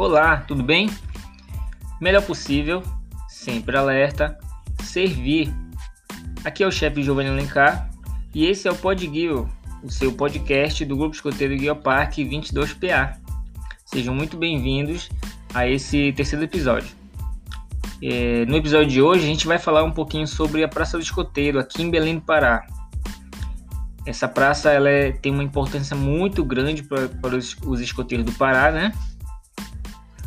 Olá, tudo bem? Melhor possível, sempre alerta, servir. Aqui é o chefe Giovanni Alencar e esse é o Podguio, o seu podcast do Grupo Escoteiro Guia Parque 22PA. Sejam muito bem-vindos a esse terceiro episódio. É, no episódio de hoje a gente vai falar um pouquinho sobre a Praça do Escoteiro aqui em Belém do Pará. Essa praça ela é, tem uma importância muito grande para, para os, os escoteiros do Pará, né?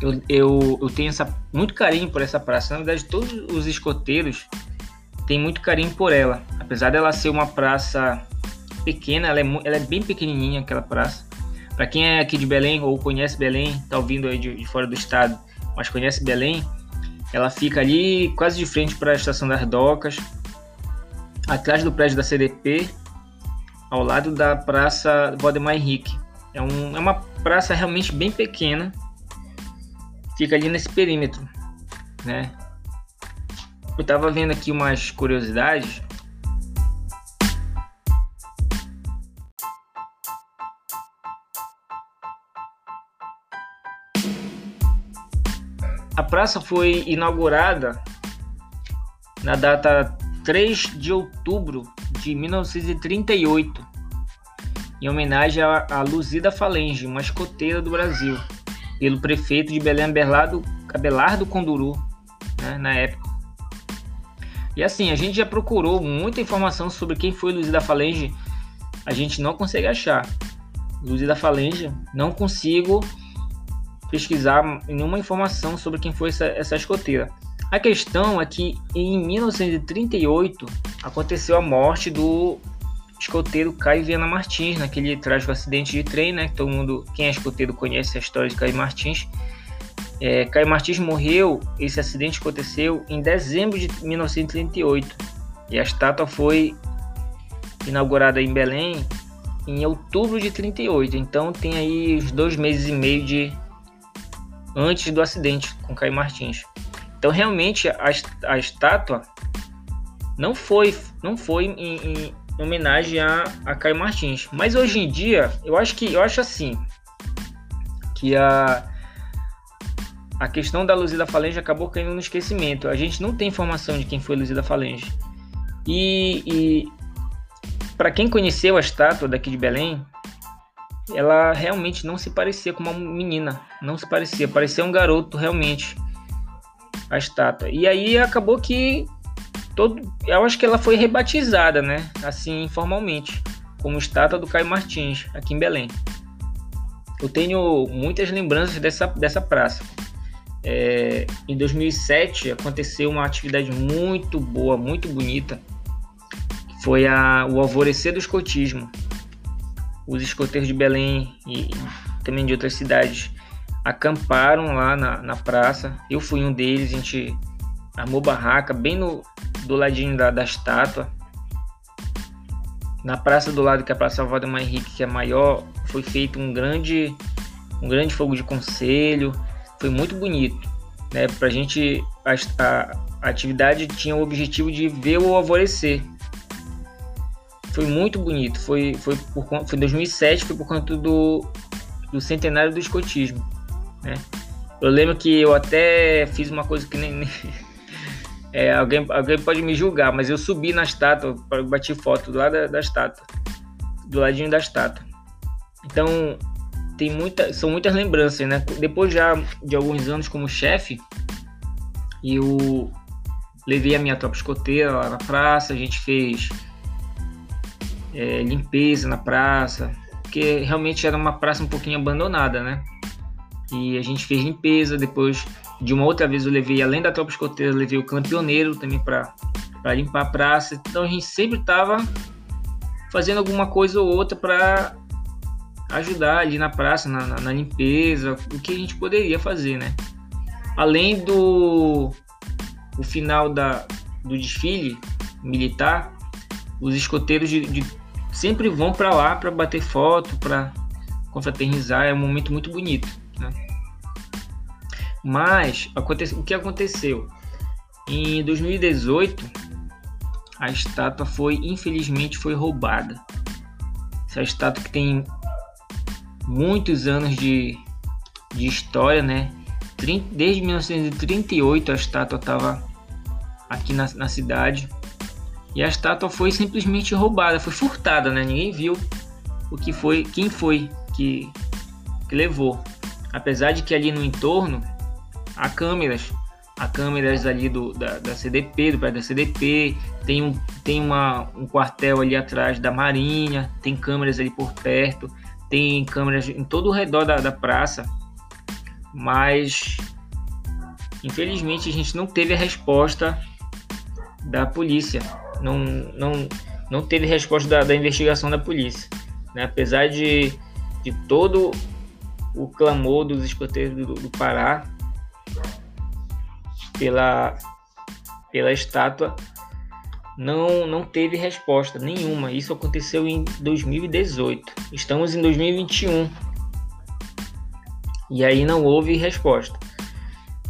Eu, eu, eu tenho essa, muito carinho por essa praça. Na verdade, todos os escoteiros têm muito carinho por ela. Apesar dela ser uma praça pequena, ela é, ela é bem pequenininha, aquela praça. Para quem é aqui de Belém ou conhece Belém, tá ouvindo aí de, de fora do estado, mas conhece Belém, ela fica ali quase de frente para a estação das docas, atrás do prédio da CDP, ao lado da Praça Valdemar Henrique. É, um, é uma praça realmente bem pequena, fica ali nesse perímetro, né? Eu tava vendo aqui umas curiosidades. A praça foi inaugurada na data 3 de outubro de 1938, em homenagem a Luzida Falange, uma escoteira do Brasil pelo prefeito de Belém Abelardo, Abelardo Conduru, né, na época. E assim, a gente já procurou muita informação sobre quem foi Luiz da Falange, a gente não consegue achar. Luiz da Falange, não consigo pesquisar nenhuma informação sobre quem foi essa, essa escoteira. A questão é que em 1938 aconteceu a morte do escoteiro Caio Viana Martins, naquele trágico acidente de trem, né? Que todo mundo, quem é escoteiro conhece a história de Caio Martins. É, Caio Martins morreu, esse acidente aconteceu em dezembro de 1938 e a estátua foi inaugurada em Belém em outubro de 38. Então tem aí os dois meses e meio de antes do acidente com Caio Martins. Então realmente a, a estátua não foi não foi em, em, em homenagem a, a Caio Martins. Mas hoje em dia, eu acho que eu acho assim que a a questão da Luzida Falange acabou caindo no esquecimento. A gente não tem informação de quem foi Luzida Falange. E, e para quem conheceu a estátua daqui de Belém, ela realmente não se parecia com uma menina, não se parecia, parecia um garoto realmente a estátua. E aí acabou que todo, eu acho que ela foi rebatizada, né? Assim, informalmente, como estátua do Caio Martins, aqui em Belém. Eu tenho muitas lembranças dessa, dessa praça. É, em 2007 aconteceu uma atividade muito boa, muito bonita, foi a, o alvorecer do escotismo. Os escoteiros de Belém e também de outras cidades acamparam lá na, na praça. Eu fui um deles, a gente armou barraca bem no, do ladinho da, da estátua. Na praça do lado, que é a Praça Valdemar Henrique, que é maior, foi feito um grande, um grande fogo de conselho. Foi muito bonito. Né? Gente, a, a, a atividade tinha o objetivo de ver o alvorecer. Foi muito bonito. Foi, foi, por, foi 2007, foi por conta do, do centenário do escotismo. Né? Eu lembro que eu até fiz uma coisa que nem, nem é, alguém, alguém pode me julgar, mas eu subi na estátua, bati foto do lado da, da estátua, do ladinho da estátua. Então, tem muita, são muitas lembranças, né? Depois já de alguns anos como chefe, eu levei a minha tropa escoteira lá na praça, a gente fez é, limpeza na praça, porque realmente era uma praça um pouquinho abandonada, né? E a gente fez limpeza, depois de uma outra vez eu levei, além da tropa escoteira, levei o campeoneiro também para limpar a praça. Então a gente sempre estava fazendo alguma coisa ou outra para ajudar ali na praça, na, na, na, limpeza, o que a gente poderia fazer, né? Além do o final da, do desfile militar, os escoteiros de, de sempre vão para lá para bater foto, para confraternizar, é um momento muito bonito. Né? Mas o que aconteceu? Em 2018, a estátua foi, infelizmente, foi roubada. Essa estátua que tem muitos anos de, de história, né? Desde 1938 a estátua estava aqui na, na cidade e a estátua foi simplesmente roubada, foi furtada, né? Ninguém viu o que foi, quem foi que, que levou. Apesar de que ali no entorno há câmeras, há câmeras ali do, da, da CDP, do prédio da CDP, tem, um, tem uma, um quartel ali atrás da Marinha, tem câmeras ali por perto, tem câmeras em todo o redor da, da praça, mas infelizmente a gente não teve a resposta da polícia, não, não, não teve resposta da, da investigação da polícia, né? apesar de, de todo o clamor dos escoteiros do, do Pará pela, pela estátua não, não teve resposta nenhuma. Isso aconteceu em 2018. Estamos em 2021 e aí não houve resposta.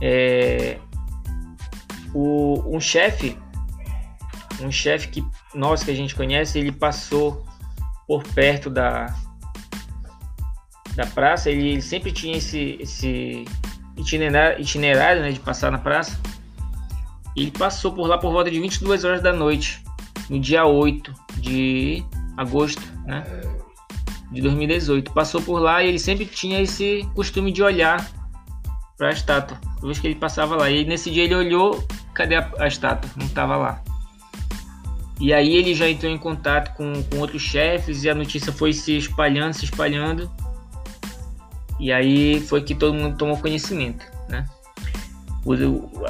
É, o, um chefe, um chefe que nós que a gente conhece, ele passou por perto da da praça. Ele, ele sempre tinha esse, esse itinerário, itinerário né, de passar na praça. Ele passou por lá por volta de 22 horas da noite, no dia 8 de agosto né, de 2018. Passou por lá e ele sempre tinha esse costume de olhar para a estátua, toda vez que ele passava lá. E nesse dia ele olhou, cadê a, a estátua? Não estava lá. E aí ele já entrou em contato com, com outros chefes e a notícia foi se espalhando, se espalhando. E aí foi que todo mundo tomou conhecimento, né?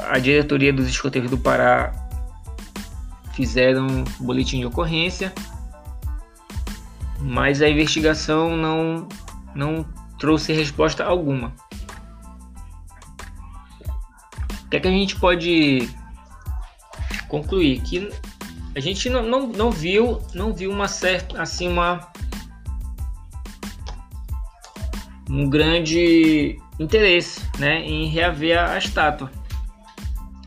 a diretoria dos escoteiros do Pará fizeram um boletim de ocorrência, mas a investigação não, não trouxe resposta alguma. O que, é que a gente pode concluir? Que a gente não, não, não viu não viu uma certa assim uma um grande interesse né, em reaver a, a estátua.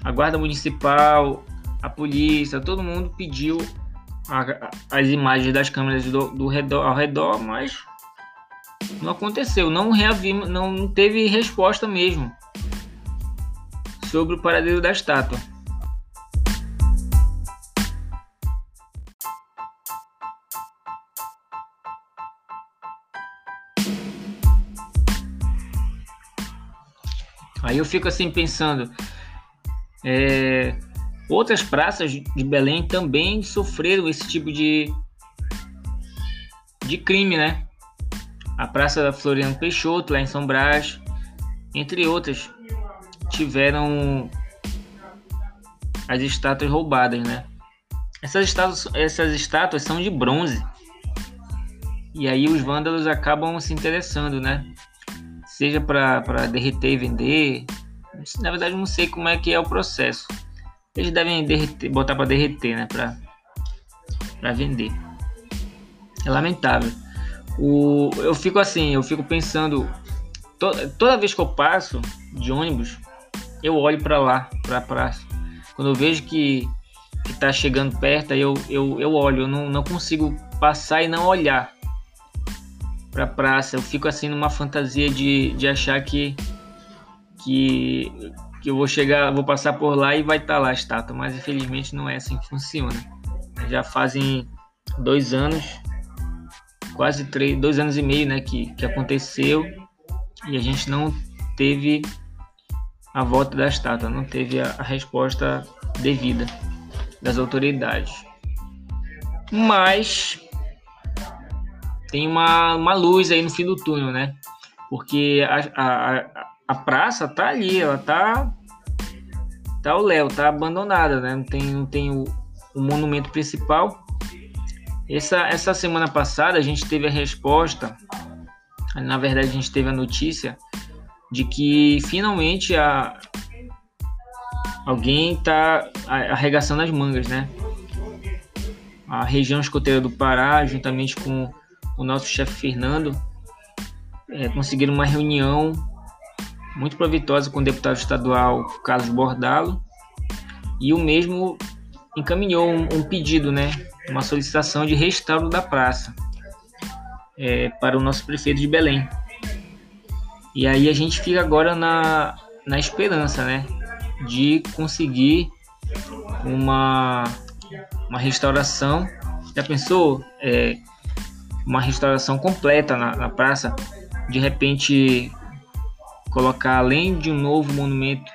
A Guarda Municipal, a polícia, todo mundo pediu a, as imagens das câmeras do, do redor, ao redor, mas não aconteceu, não reavimos, não teve resposta mesmo sobre o paradeiro da estátua. Aí eu fico assim pensando, é, outras praças de Belém também sofreram esse tipo de, de crime, né? A Praça da Floriano Peixoto, lá em São Brás, entre outras, tiveram as estátuas roubadas, né? Essas estátuas, essas estátuas são de bronze. E aí os vândalos acabam se interessando, né? Seja para derreter e vender. Na verdade, não sei como é que é o processo. Eles devem derreter, botar para derreter, né? Para vender. É lamentável. O, eu fico assim, eu fico pensando. To, toda vez que eu passo de ônibus, eu olho para lá, para a praça. Quando eu vejo que está chegando perto, eu, eu, eu olho. Eu não, não consigo passar e não olhar pra praça. Eu fico assim numa fantasia de, de achar que, que, que eu vou chegar, vou passar por lá e vai estar tá lá a estátua, mas infelizmente não é assim que funciona. Já fazem dois anos, quase três, dois anos e meio, né, que, que aconteceu e a gente não teve a volta da estátua, não teve a, a resposta devida das autoridades. Mas tem uma, uma luz aí no fim do túnel, né? Porque a, a, a praça tá ali, ela tá. Tá o Léo, tá abandonada, né? Não tem, não tem o, o monumento principal. Essa, essa semana passada a gente teve a resposta, na verdade a gente teve a notícia de que finalmente a, alguém está arregaçando as mangas, né? A região escoteira do Pará, juntamente com o nosso chefe Fernando, é, conseguiram uma reunião muito proveitosa com o deputado estadual Carlos Bordalo e o mesmo encaminhou um, um pedido, né, uma solicitação de restauro da praça é, para o nosso prefeito de Belém. E aí a gente fica agora na, na esperança, né? De conseguir uma, uma restauração. Já pensou? É, uma restauração completa na, na praça. De repente colocar além de um novo monumento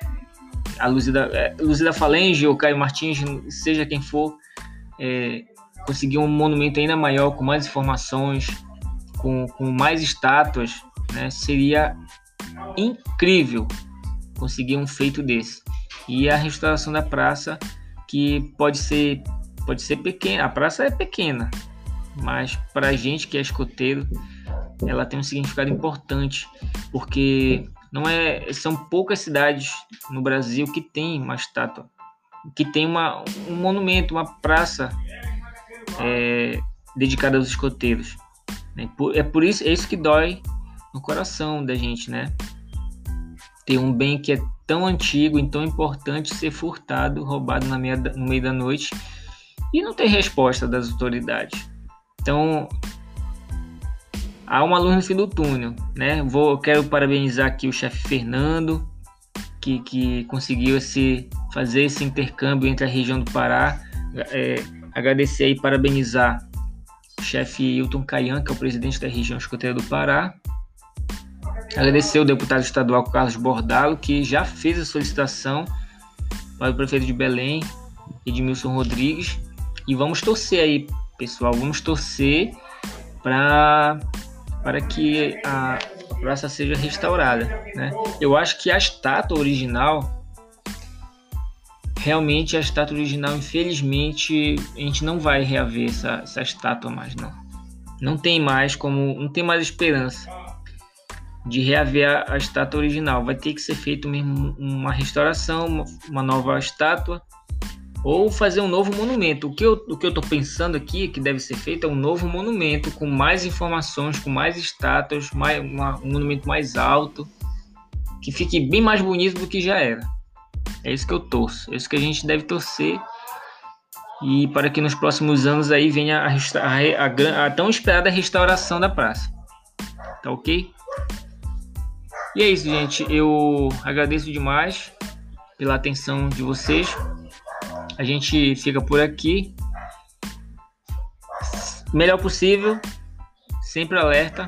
a Luzida, é, Luzida Falange ou Caio Martins, seja quem for, é, conseguir um monumento ainda maior, com mais informações, com, com mais estátuas, né, seria incrível conseguir um feito desse. E a restauração da praça, que pode ser, pode ser pequena, a praça é pequena, mas para a gente que é escoteiro, ela tem um significado importante, porque não é, são poucas cidades no Brasil que tem uma estátua, que tem uma, um monumento, uma praça é, dedicada aos escoteiros. Né? É por isso, é isso que dói no coração da gente, né? Ter um bem que é tão antigo e tão importante ser furtado, roubado meia, no meio da noite e não ter resposta das autoridades. Então, há uma luz no fim do túnel, né? Vou, quero parabenizar aqui o chefe Fernando, que, que conseguiu esse, fazer esse intercâmbio entre a região do Pará. É, agradecer e parabenizar o chefe Hilton Caian, que é o presidente da região escoteira do Pará. Agradecer o deputado estadual Carlos Bordalo, que já fez a solicitação para o prefeito de Belém, Edmilson Rodrigues. E vamos torcer aí, pessoal, vamos torcer para para que a praça seja restaurada. Né? Eu acho que a estátua original, realmente a estátua original, infelizmente, a gente não vai reaver essa, essa estátua mais, não. Não tem mais como, não tem mais esperança de reaver a, a estátua original. Vai ter que ser feito mesmo uma restauração, uma, uma nova estátua ou fazer um novo monumento. O que eu estou pensando aqui que deve ser feito é um novo monumento com mais informações, com mais estátuas, mais, uma, um monumento mais alto, que fique bem mais bonito do que já era. É isso que eu torço, é isso que a gente deve torcer e para que nos próximos anos aí venha a, a, a, a tão esperada restauração da praça. Tá ok? E é isso, gente. Eu agradeço demais pela atenção de vocês. A gente fica por aqui. Melhor possível, sempre alerta,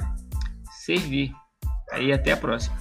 servir. Aí até a próxima.